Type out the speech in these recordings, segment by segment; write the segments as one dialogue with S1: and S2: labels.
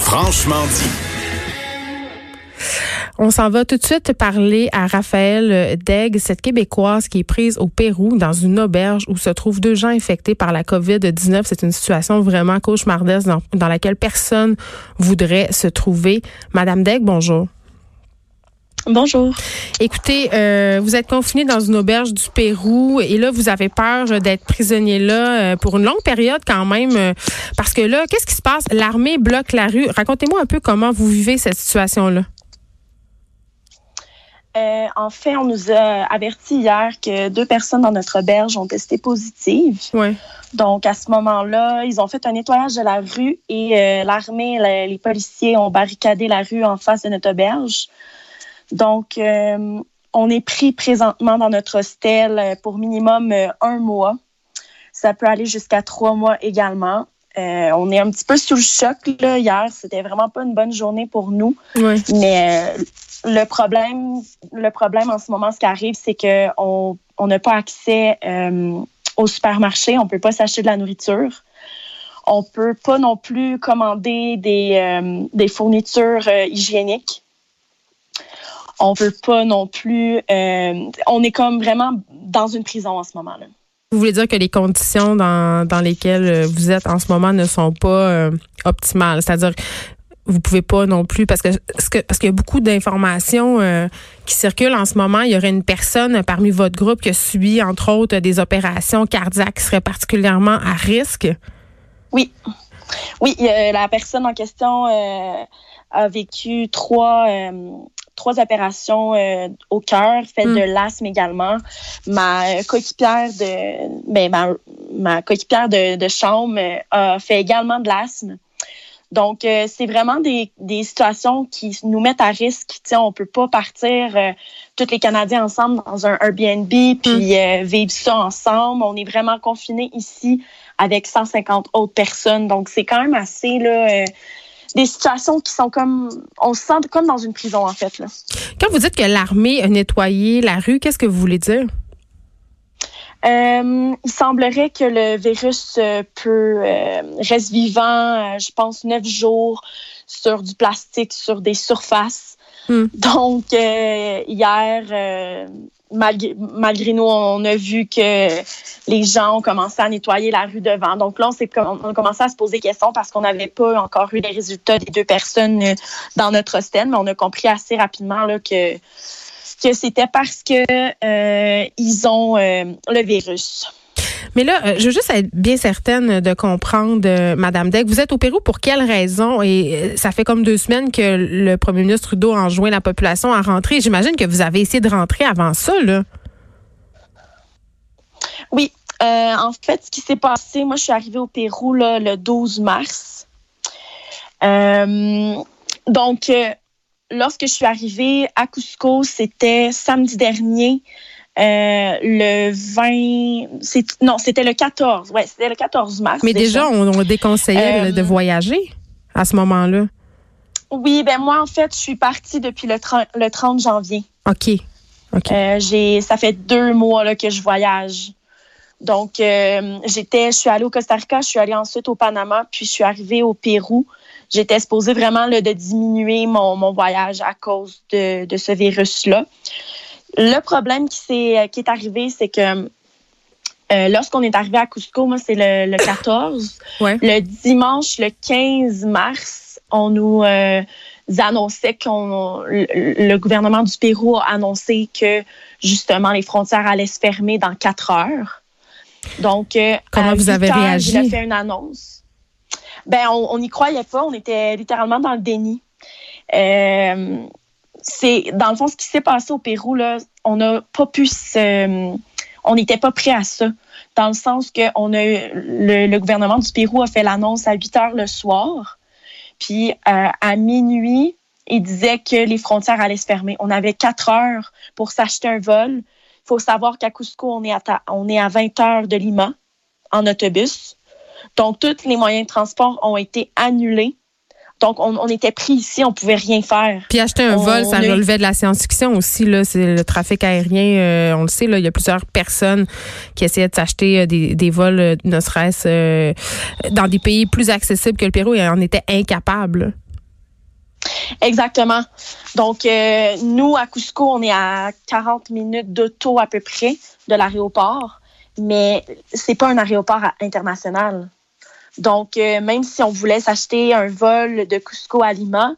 S1: Franchement dit.
S2: On s'en va tout de suite parler à Raphaël Degg, cette Québécoise qui est prise au Pérou dans une auberge où se trouvent deux gens infectés par la COVID-19. C'est une situation vraiment cauchemardesque dans, dans laquelle personne voudrait se trouver. Madame Degg, bonjour.
S3: Bonjour.
S2: Écoutez, euh, vous êtes confiné dans une auberge du Pérou et là, vous avez peur d'être prisonnier là euh, pour une longue période quand même. Euh, parce que là, qu'est-ce qui se passe? L'armée bloque la rue. Racontez-moi un peu comment vous vivez cette situation-là.
S3: Euh, en fait, on nous a averti hier que deux personnes dans notre auberge ont testé positives.
S2: Ouais.
S3: Donc, à ce moment-là, ils ont fait un nettoyage de la rue et euh, l'armée, les, les policiers ont barricadé la rue en face de notre auberge. Donc, euh, on est pris présentement dans notre hostel pour minimum euh, un mois. Ça peut aller jusqu'à trois mois également. Euh, on est un petit peu sous le choc là, hier. C'était vraiment pas une bonne journée pour nous.
S2: Ouais.
S3: Mais euh, le problème, le problème en ce moment, ce qui arrive, c'est que on on n'a pas accès euh, au supermarché. On peut pas s'acheter de la nourriture. On peut pas non plus commander des, euh, des fournitures euh, hygiéniques. On peut pas non plus. euh, on est comme vraiment dans une prison en ce moment-là.
S2: Vous voulez dire que les conditions dans, dans lesquelles euh, vous êtes en ce moment ne sont pas euh, optimales, c'est-à-dire vous pouvez pas non plus parce que, ce que- parce qu'il y a beaucoup d'informations euh, qui circulent en ce moment. Il y aurait une personne parmi votre groupe qui a subi entre autres des opérations cardiaques qui seraient particulièrement à risque.
S3: Oui. Oui, euh, la personne en question euh, a vécu trois, trois opérations euh, au cœur, fait
S2: Mm.
S3: de l'asthme également. Ma euh, coéquipière de ben, ma, ma coéquipière de, de chambre euh, a fait également de l'asthme. Donc, euh, c'est vraiment des, des situations qui nous mettent à risque. Sais, on peut pas partir euh, tous les Canadiens ensemble dans un Airbnb puis euh, vivre ça ensemble. On est vraiment confinés ici avec 150 autres personnes. Donc, c'est quand même assez là, des situations qui sont comme on se sent comme dans une prison en fait là.
S2: Quand vous dites que l'armée a nettoyé la rue, qu'est-ce que vous voulez dire?
S3: Euh, il semblerait que le virus euh, peut euh, reste vivant, je pense neuf jours sur du plastique, sur des surfaces.
S2: Hmm.
S3: Donc euh, hier, euh, malgré, nous, on a vu que les gens ont commencé à nettoyer la rue devant. Donc là, on, a commencé à se poser des questions parce qu'on n'avait pas encore eu les résultats des deux personnes euh, dans notre hostel, mais on a compris assez rapidement là, que que c'était parce que euh, ils ont le virus.
S2: Mais là, euh, je veux juste être bien certaine de comprendre, euh, Madame Deck, vous êtes au Pérou pour quelle raison? Et euh, ça fait comme deux semaines que le premier ministre Trudeau enjoint la population à rentrer. J'imagine que vous avez essayé de rentrer avant ça, là.
S3: Oui, euh, en fait, ce qui s'est passé, moi, je suis arrivée au Pérou le 12 mars. Donc, lorsque je suis arrivée à Cusco, c'était samedi dernier. Euh, le 20, c'est, non, c'était le 14. Ouais, c'était le 14 mars.
S2: Mais déjà, on, on déconseillait
S3: Euh,
S2: de voyager à ce moment-là.
S3: Oui, ben moi, en fait, je suis partie depuis le 30, le 30 janvier.
S2: OK. OK.
S3: Euh, j'ai, ça fait deux mois là, que je voyage. Donc, euh, j'étais, je suis allée au Costa Rica, je suis allée ensuite au Panama, puis je suis arrivée au Pérou. J'étais supposée vraiment là, de diminuer mon, mon voyage à cause de, de ce virus-là. Le problème qui, s'est, qui est arrivé, c'est que euh, lorsqu'on est arrivé à Cusco, moi, c'est le, le 14.
S2: Ouais.
S3: Le dimanche, le 15 mars, on nous euh, annonçait qu'on le, gouvernement du Pérou a annoncé que justement les frontières allaient se fermer dans quatre heures. Donc, euh,
S2: Comment
S3: à
S2: vous
S3: 8
S2: avez
S3: heures,
S2: réagi?
S3: Il a fait une annonce. Ben, on n'y croyait pas. On était littéralement dans le déni. C'est dans le fond ce qui s'est passé au Pérou là. On n'a pas pu se, on n'était pas prêt à ça. Dans le sens que a le, gouvernement du Pérou a fait l'annonce à 8 heures le soir. Puis euh, à minuit, il disait que les frontières allaient se fermer. On avait quatre heures pour s'acheter un vol. Il faut savoir qu'à Cusco, on est à, ta- on est à 20 heures de Lima en autobus. Donc, tous les moyens de transport ont été annulés Donc, on, était pris ici, on pouvait rien faire.
S2: Puis acheter un vol, ça relevait de la science-fiction aussi. Là, c'est le trafic aérien, euh, on le sait. Là, il y a plusieurs personnes qui essayaient de s'acheter euh, des, vols, euh, ne serait-ce dans des pays plus accessibles que le Pérou, et en étaient incapables.
S3: Exactement. Donc, nous, à Cusco, on est à 40 minutes d'auto à peu près de l'aéroport, mais c'est pas un aéroport international. Donc, euh, même si on voulait s'acheter un vol de Cusco à Lima,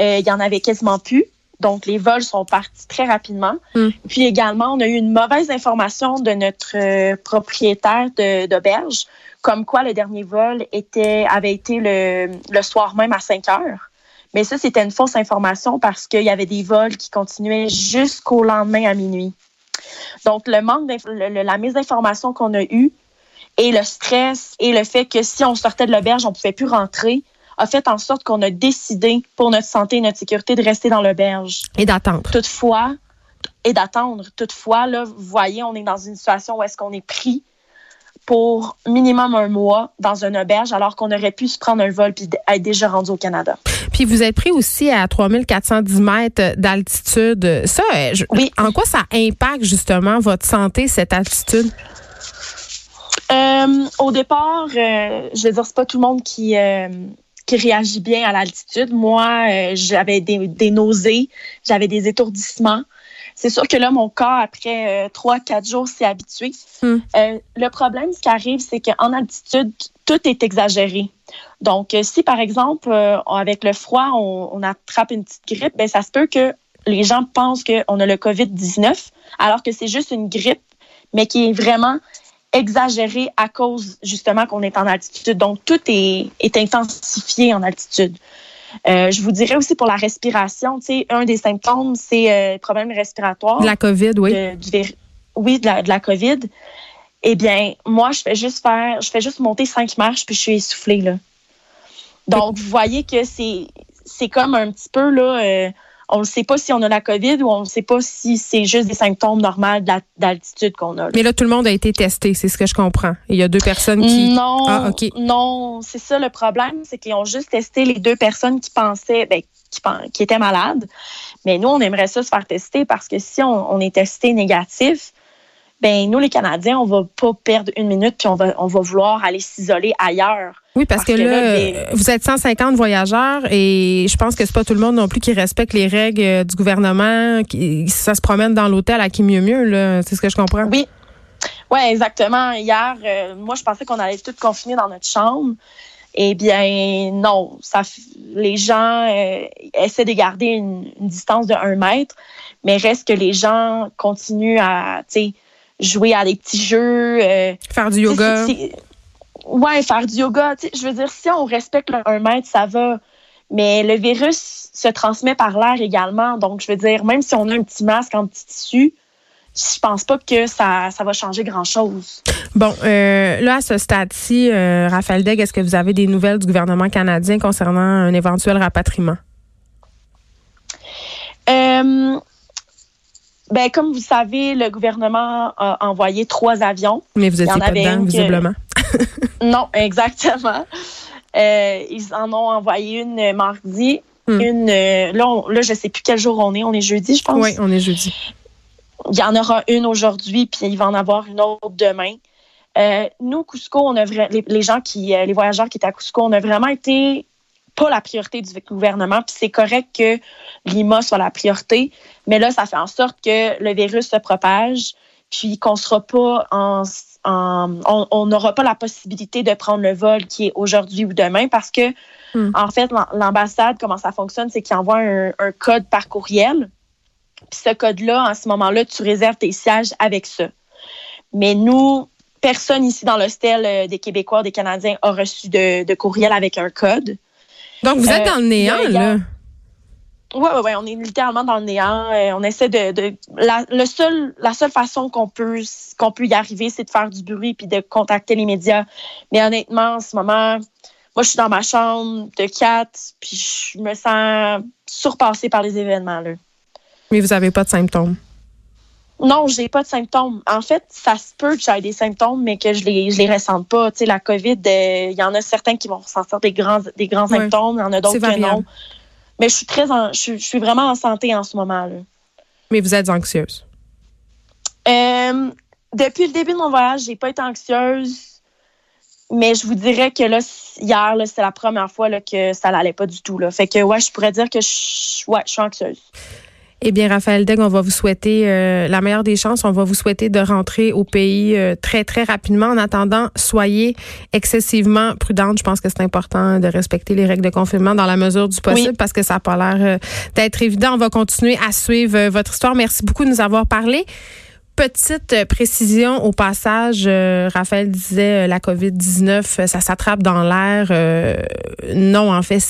S3: euh, il y en avait quasiment plus. Donc, les vols sont partis très rapidement. Hmm. Puis également, on a eu une mauvaise information de notre euh, propriétaire d'auberge, comme quoi le dernier vol était, avait été le, le soir même à 5 heures. Mais ça, c'était une fausse information parce qu'il y avait des vols qui continuaient jusqu'au lendemain à minuit. Donc, le manque la mise d'information qu'on a eue et le stress et le fait que si on sortait de l'auberge, on pouvait plus rentrer, a fait en sorte qu'on a décidé pour notre santé et notre sécurité de rester dans l'auberge.
S2: Et d'attendre.
S3: Toutefois, et d'attendre. Toutefois, là, vous voyez, on est dans une situation où est-ce qu'on est pris pour minimum un mois dans une auberge alors qu'on aurait pu se prendre un vol puis être déjà rendu au Canada.
S2: Puis vous êtes pris aussi à 3410 mètres d'altitude. Ça, euh, oui. en quoi ça impacte justement votre santé, cette altitude?
S3: Euh, au départ, euh, je veux dire, c'est pas tout le monde qui euh, qui réagit bien à l'altitude. Moi, j'avais des, nausées, j'avais des étourdissements. C'est sûr que là, mon corps, après trois, quatre jours, s'est habitué. Hmm. le problème, ce qui arrive, c'est qu'en altitude, tout est exagéré. Donc, si par exemple, avec le froid, on, on, attrape une petite grippe, ben ça se peut que les gens pensent qu'on a le COVID-19, alors que c'est juste une grippe, mais qui est vraiment exagéré à cause justement qu'on est en altitude. Donc, tout est, est intensifié en altitude. Euh, je vous dirais aussi pour la respiration, tu sais, un des symptômes, c'est euh, le problème respiratoire.
S2: De la COVID, oui.
S3: oui, de la, de la COVID. Eh bien, moi, je fais juste faire, je fais juste monter cinq marches, puis je suis essoufflée, là. Donc, vous voyez que c'est, c'est comme un petit peu, là, euh, on ne sait pas si on a la COVID ou on ne sait pas si c'est juste des symptômes normaux d'altitude qu'on a.
S2: Mais là, tout le monde a été testé, c'est ce que je comprends. Il y a deux personnes qui...
S3: Non, ah, non, c'est ça le problème, c'est qu'ils ont juste testé les deux personnes qui pensaient, ben, qui, qui, étaient malades. Mais nous, on aimerait ça se faire tester parce que si on, on est testé négatif, ben nous les Canadiens, on va pas perdre une minute puis on va on va vouloir aller s'isoler ailleurs.
S2: Oui, parce, que, là, vous êtes 150 voyageurs et je pense que c'est pas tout le monde non plus qui respecte les règles euh, du gouvernement. Qui, ça se promène dans l'hôtel à qui mieux mieux là, c'est ce que je comprends.
S3: Oui. Oui, exactement. Hier, euh, moi, je pensais qu'on allait tout confiner dans notre chambre. Eh bien, non. Ça, les gens euh, essaient de garder une, une, distance de un mètre, mais reste que les gens continuent à, tu sais, jouer à des petits jeux. Euh,
S2: faire du yoga.
S3: Ouais, faire du yoga. Je veux dire, si on respecte le 1 mètre, ça va. Mais le virus se transmet par l'air également. Donc, je veux dire, même si on a un petit masque en petit tissu, je pense pas que ça, ça va changer grand-chose.
S2: Bon, euh, là, à ce stade-ci, euh, Raphaël Degg, est-ce que vous avez des nouvelles du gouvernement canadien concernant un éventuel rapatriement?
S3: Euh, ben, comme vous savez, le gouvernement a envoyé trois avions.
S2: Mais vous étiez pas dedans, visiblement.
S3: non, exactement. Euh, ils en ont envoyé une mardi, hmm. une euh, là, là, je sais plus quel jour on est. On est jeudi, je pense.
S2: Oui, on est jeudi.
S3: Il y en aura une aujourd'hui, puis il va en avoir une autre demain. Euh, nous, Cusco, on a les, les, gens qui, les voyageurs qui étaient à Cusco, on a vraiment été pas la priorité du gouvernement. Puis c'est correct que Lima soit la priorité, mais là, ça fait en sorte que le virus se propage, puis qu'on sera pas en, on n'aura pas la possibilité de prendre le vol qui est aujourd'hui ou demain parce que, hmm. en fait, l'ambassade, comment ça fonctionne, c'est qu'il envoie un, code par courriel. Puis ce code-là, en ce moment-là, tu réserves tes sièges avec ça. Mais nous, personne ici dans l'hostel euh, des Québécois, des Canadiens a reçu de courriel avec un code.
S2: Donc, vous êtes dans le euh, néant, là?
S3: Oui, oui, ouais, on est littéralement dans le néant. Euh, on essaie de, la, le seul, la seule façon qu'on peut qu'on peut y arriver, c'est de faire du bruit puis de contacter les médias. Mais honnêtement, en ce moment, moi, je suis dans ma chambre de quatre, puis je me sens surpassée par les événements là.
S2: Mais vous n'avez pas de symptômes.
S3: Non, j'ai pas de symptômes. En fait, ça se peut que j'aie des symptômes, mais que je les, je les ressente pas. Tu sais, la COVID, il y en a certains qui vont ressentir des grands, des grands symptômes, il y en a d'autres que non. Mais je suis très, je, suis vraiment en santé en ce moment. là.
S2: Mais vous êtes anxieuse?
S3: Euh, depuis le début de mon voyage, j'ai pas été anxieuse. Mais je vous dirais que là, hier, c'est la première fois là, que ça n'allait pas du tout. Là. Fait que ouais, je pourrais dire que je, ouais, je suis anxieuse.
S2: Eh bien, Raphaël Degg, on va vous souhaiter euh, la meilleure des chances. On va vous souhaiter de rentrer au pays euh, très, très rapidement. En attendant, soyez excessivement prudente. Je pense que c'est important de respecter les règles de confinement dans la mesure du possible parce que ça n'a pas l'air euh, d'être évident. On va continuer à suivre votre histoire. Merci beaucoup de nous avoir parlé petite euh, précision au passage, euh, Raphaël disait euh, la COVID-19, ça s'attrape dans l'air. non, en fait,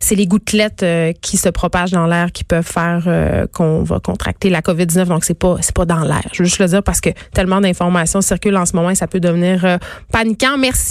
S2: c'est les gouttelettes qui se propagent dans l'air qui peuvent faire qu'on va contracter la COVID-19. Donc, c'est pas, c'est pas dans l'air. Je veux juste le dire parce que tellement d'informations circulent en ce moment et ça peut devenir paniquant. Merci.